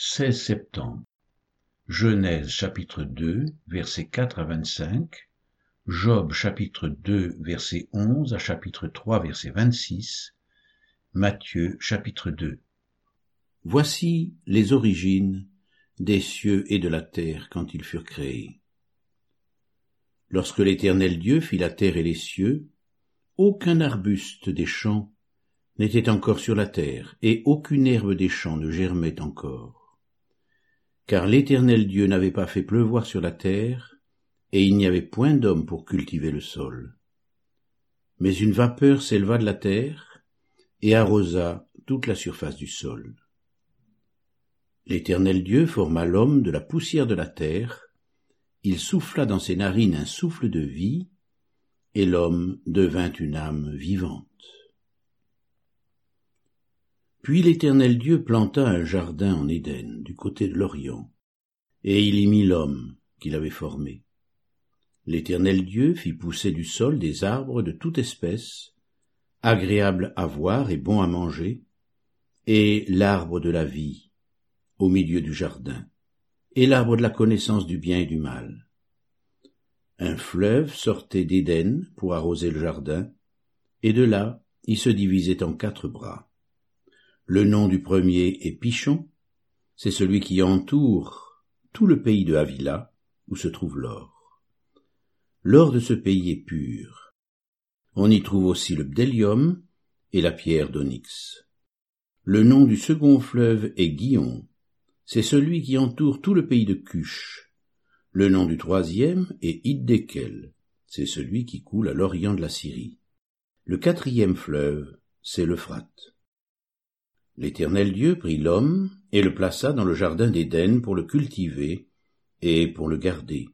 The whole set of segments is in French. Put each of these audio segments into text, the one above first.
16 septembre. Genèse chapitre 2, versets 4 à 25. Job chapitre 2, verset 11 à chapitre 3, verset 26. Matthieu chapitre 2. Voici les origines des cieux et de la terre quand ils furent créés. Lorsque l'Éternel Dieu fit la terre et les cieux, aucun arbuste des champs n'était encore sur la terre, et aucune herbe des champs ne germait encore car l'Éternel Dieu n'avait pas fait pleuvoir sur la terre, et il n'y avait point d'homme pour cultiver le sol. Mais une vapeur s'éleva de la terre, et arrosa toute la surface du sol. L'Éternel Dieu forma l'homme de la poussière de la terre, il souffla dans ses narines un souffle de vie, et l'homme devint une âme vivante. Puis l'Éternel Dieu planta un jardin en Éden, du côté de l'Orient, et il y mit l'homme qu'il avait formé. L'Éternel Dieu fit pousser du sol des arbres de toute espèce, agréables à voir et bons à manger, et l'arbre de la vie au milieu du jardin, et l'arbre de la connaissance du bien et du mal. Un fleuve sortait d'Éden pour arroser le jardin, et de là il se divisait en quatre bras. Le nom du premier est Pichon, c'est celui qui entoure tout le pays de Havila, où se trouve l'or. L'or de ce pays est pur. On y trouve aussi le bdellium et la pierre d'onyx. Le nom du second fleuve est Guillon, c'est celui qui entoure tout le pays de Cush. Le nom du troisième est Iddekel, c'est celui qui coule à l'orient de la Syrie. Le quatrième fleuve, c'est l'Euphrate. L'Éternel Dieu prit l'homme et le plaça dans le jardin d'Éden pour le cultiver et pour le garder.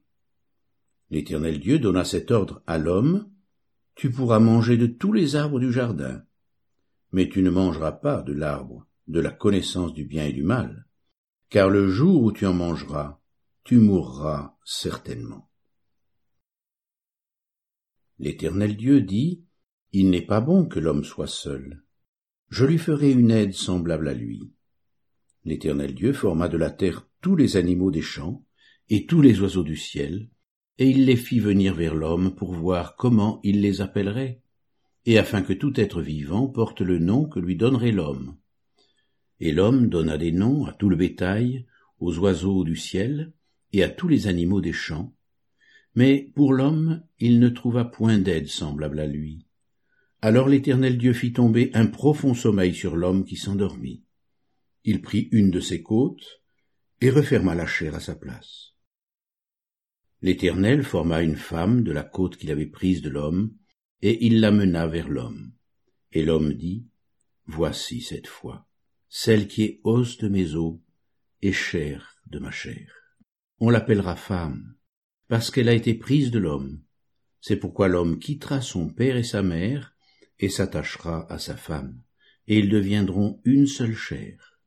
L'Éternel Dieu donna cet ordre à l'homme, Tu pourras manger de tous les arbres du jardin, mais tu ne mangeras pas de l'arbre de la connaissance du bien et du mal, car le jour où tu en mangeras, tu mourras certainement. L'Éternel Dieu dit, Il n'est pas bon que l'homme soit seul je lui ferai une aide semblable à lui. L'Éternel Dieu forma de la terre tous les animaux des champs et tous les oiseaux du ciel, et il les fit venir vers l'homme pour voir comment il les appellerait, et afin que tout être vivant porte le nom que lui donnerait l'homme. Et l'homme donna des noms à tout le bétail, aux oiseaux du ciel, et à tous les animaux des champs, mais pour l'homme il ne trouva point d'aide semblable à lui. Alors l'Éternel Dieu fit tomber un profond sommeil sur l'homme qui s'endormit. Il prit une de ses côtes et referma la chair à sa place. L'Éternel forma une femme de la côte qu'il avait prise de l'homme, et il l'amena vers l'homme. Et l'homme dit, Voici cette fois, celle qui est os de mes os et chair de ma chair. On l'appellera femme, parce qu'elle a été prise de l'homme. C'est pourquoi l'homme quittera son père et sa mère, et s'attachera à sa femme, et ils deviendront une seule chair.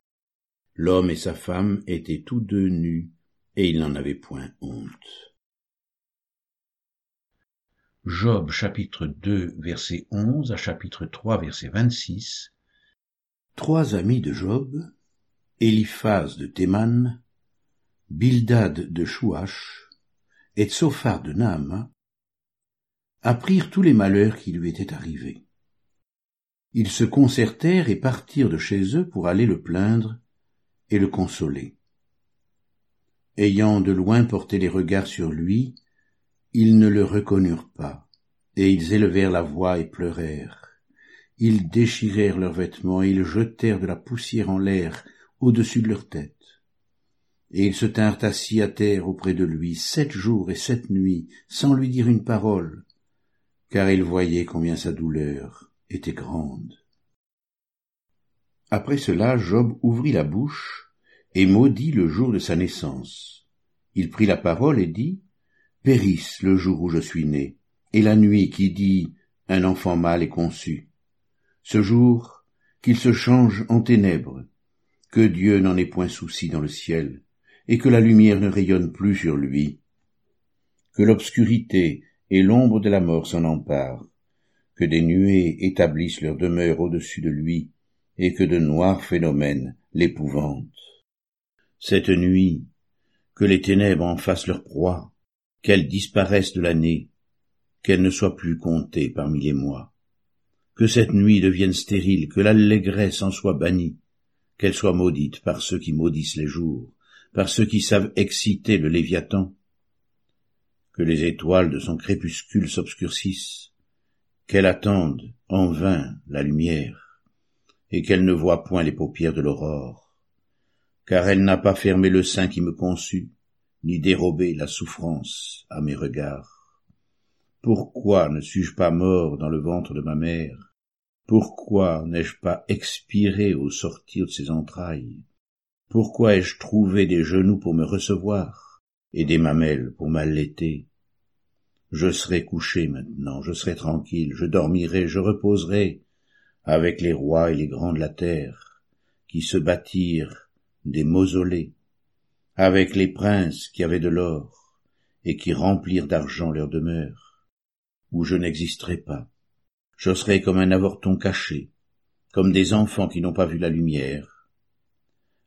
L'homme et sa femme étaient tous deux nus, et ils n'en avaient point honte. Job chapitre 2 verset 11 à chapitre 3 verset 26 Trois amis de Job, Eliphaz de Théman, Bildad de Chouach et Tsophar de Naama, apprirent tous les malheurs qui lui étaient arrivés. Ils se concertèrent et partirent de chez eux pour aller le plaindre et le consoler. Ayant de loin porté les regards sur lui, ils ne le reconnurent pas, et ils élevèrent la voix et pleurèrent. Ils déchirèrent leurs vêtements et ils jetèrent de la poussière en l'air au-dessus de leur tête. Et ils se tinrent assis à terre auprès de lui sept jours et sept nuits, sans lui dire une parole, car ils voyaient combien sa douleur était grande. Après cela, Job ouvrit la bouche et maudit le jour de sa naissance. Il prit la parole et dit, Périsse le jour où je suis né, et la nuit qui dit, un enfant mâle est conçu. Ce jour, qu'il se change en ténèbres, que Dieu n'en ait point souci dans le ciel, et que la lumière ne rayonne plus sur lui, que l'obscurité et l'ombre de la mort s'en emparent, que des nuées établissent leur demeure au-dessus de lui, et que de noirs phénomènes l'épouvantent. Cette nuit, que les ténèbres en fassent leur proie, qu'elles disparaissent de l'année, qu'elles ne soient plus comptées parmi les mois. Que cette nuit devienne stérile, que l'allégresse en soit bannie, qu'elle soit maudite par ceux qui maudissent les jours, par ceux qui savent exciter le Léviathan. Que les étoiles de son crépuscule s'obscurcissent, qu'elle attende en vain la lumière, et qu'elle ne voit point les paupières de l'aurore, car elle n'a pas fermé le sein qui me conçut, ni dérobé la souffrance à mes regards. Pourquoi ne suis-je pas mort dans le ventre de ma mère? Pourquoi n'ai-je pas expiré au sortir de ses entrailles? Pourquoi ai-je trouvé des genoux pour me recevoir et des mamelles pour m'allaiter? Je serai couché maintenant, je serai tranquille, je dormirai, je reposerai avec les rois et les grands de la terre, qui se bâtirent des mausolées, avec les princes qui avaient de l'or, et qui remplirent d'argent leur demeure, où je n'existerai pas. Je serai comme un avorton caché, comme des enfants qui n'ont pas vu la lumière.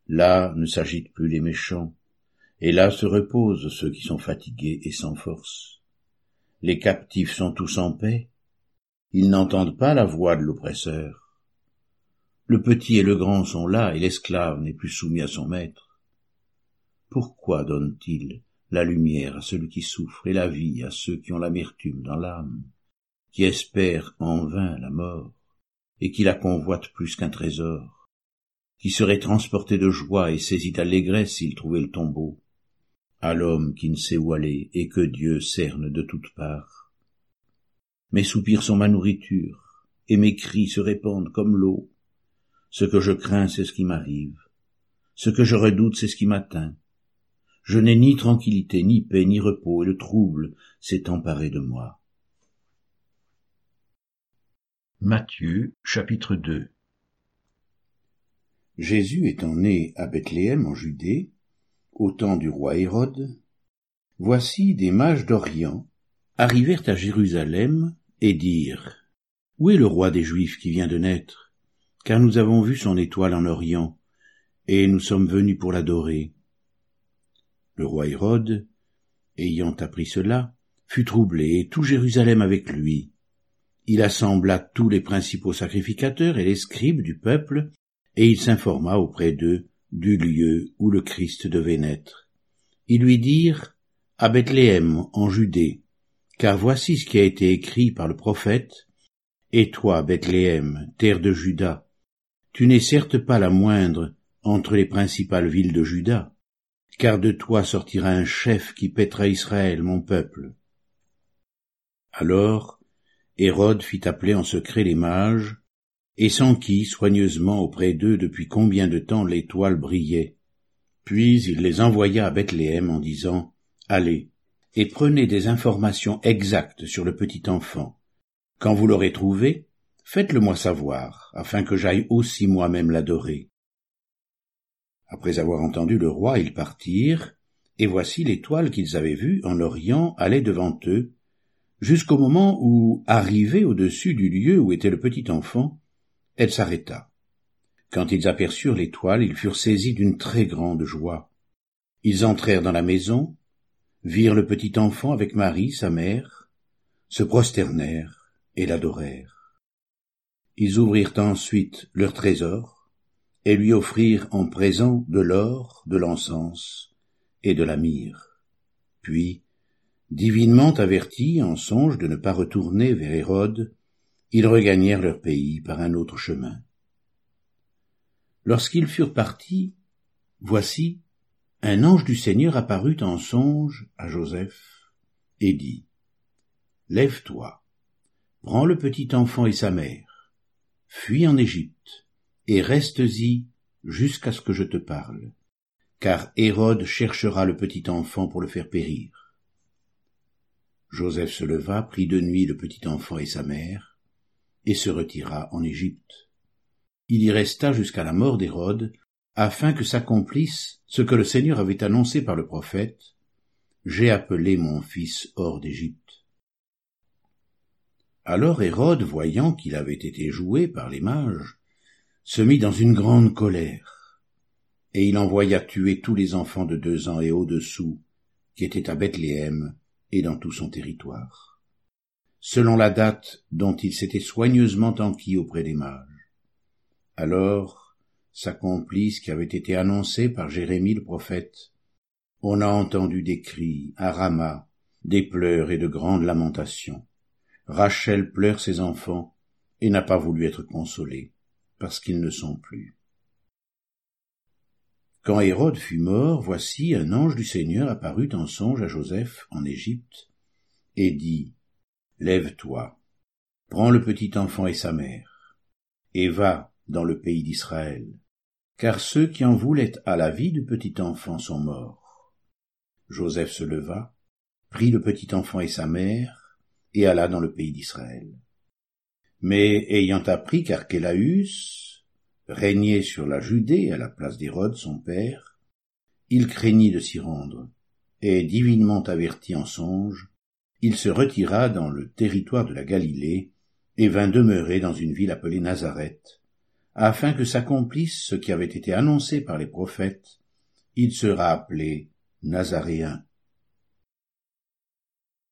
Là ne s'agitent plus les méchants, et là se reposent ceux qui sont fatigués et sans force. Les captifs sont tous en paix, ils n'entendent pas la voix de l'oppresseur. Le petit et le grand sont là, et l'esclave n'est plus soumis à son maître. Pourquoi donne-t-il la lumière à celui qui souffre et la vie à ceux qui ont l'amertume dans l'âme, qui espèrent en vain la mort, et qui la convoitent plus qu'un trésor, qui serait transporté de joie et saisi d'allégresse s'il trouvait le tombeau, à l'homme qui ne sait où aller et que Dieu cerne de toutes parts. Mes soupirs sont ma nourriture, et mes cris se répandent comme l'eau, ce que je crains, c'est ce qui m'arrive. Ce que je redoute, c'est ce qui m'atteint. Je n'ai ni tranquillité, ni paix, ni repos, et le trouble s'est emparé de moi. Matthieu chapitre 2 Jésus étant né à Bethléem en Judée, au temps du roi Hérode, voici des mages d'Orient arrivèrent à Jérusalem et dirent Où est le roi des Juifs qui vient de naître? Car nous avons vu son étoile en Orient, et nous sommes venus pour l'adorer. Le roi Hérode, ayant appris cela, fut troublé, et tout Jérusalem avec lui. Il assembla tous les principaux sacrificateurs et les scribes du peuple, et il s'informa auprès d'eux du lieu où le Christ devait naître. Ils lui dirent à Bethléem en Judée, car voici ce qui a été écrit par le prophète, Et toi, Bethléem, terre de Juda, tu n'es certes pas la moindre entre les principales villes de Juda, car de toi sortira un chef qui pètera Israël, mon peuple. Alors Hérode fit appeler en secret les mages, et s'enquit soigneusement auprès d'eux depuis combien de temps l'étoile brillait. Puis il les envoya à Bethléem en disant Allez, et prenez des informations exactes sur le petit enfant. Quand vous l'aurez trouvé, Faites-le moi savoir, afin que j'aille aussi moi-même l'adorer. Après avoir entendu le roi, ils partirent, et voici l'étoile qu'ils avaient vue en Orient allait devant eux, jusqu'au moment où, arrivée au-dessus du lieu où était le petit enfant, elle s'arrêta. Quand ils aperçurent l'étoile, ils furent saisis d'une très grande joie. Ils entrèrent dans la maison, virent le petit enfant avec Marie, sa mère, se prosternèrent et l'adorèrent. Ils ouvrirent ensuite leur trésor et lui offrirent en présent de l'or, de l'encens et de la myrrhe. Puis, divinement avertis en songe de ne pas retourner vers Hérode, ils regagnèrent leur pays par un autre chemin. Lorsqu'ils furent partis, voici, un ange du Seigneur apparut en songe à Joseph et dit, Lève-toi, prends le petit enfant et sa mère, fuis en Égypte, et restes-y jusqu'à ce que je te parle, car Hérode cherchera le petit enfant pour le faire périr. Joseph se leva, prit de nuit le petit enfant et sa mère, et se retira en Égypte. Il y resta jusqu'à la mort d'Hérode, afin que s'accomplisse ce que le Seigneur avait annoncé par le prophète, J'ai appelé mon fils hors d'Égypte. Alors Hérode, voyant qu'il avait été joué par les mages, se mit dans une grande colère, et il envoya tuer tous les enfants de deux ans et au-dessous qui étaient à Bethléem et dans tout son territoire, selon la date dont il s'était soigneusement enquis auprès des mages. Alors s'accomplit ce qui avait été annoncé par Jérémie le prophète. On a entendu des cris à Rama, des pleurs et de grandes lamentations. Rachel pleure ses enfants et n'a pas voulu être consolée, parce qu'ils ne sont plus. Quand Hérode fut mort, voici un ange du Seigneur apparut en songe à Joseph en Égypte, et dit, Lève-toi, prends le petit enfant et sa mère, et va dans le pays d'Israël, car ceux qui en voulaient à la vie du petit enfant sont morts. Joseph se leva, prit le petit enfant et sa mère, et alla dans le pays d'Israël. Mais ayant appris qu'Archélaüs, régnait sur la Judée à la place d'Hérode son père, il craignit de s'y rendre, et divinement averti en songe, il se retira dans le territoire de la Galilée, et vint demeurer dans une ville appelée Nazareth, afin que s'accomplisse ce qui avait été annoncé par les prophètes, il sera appelé Nazaréen.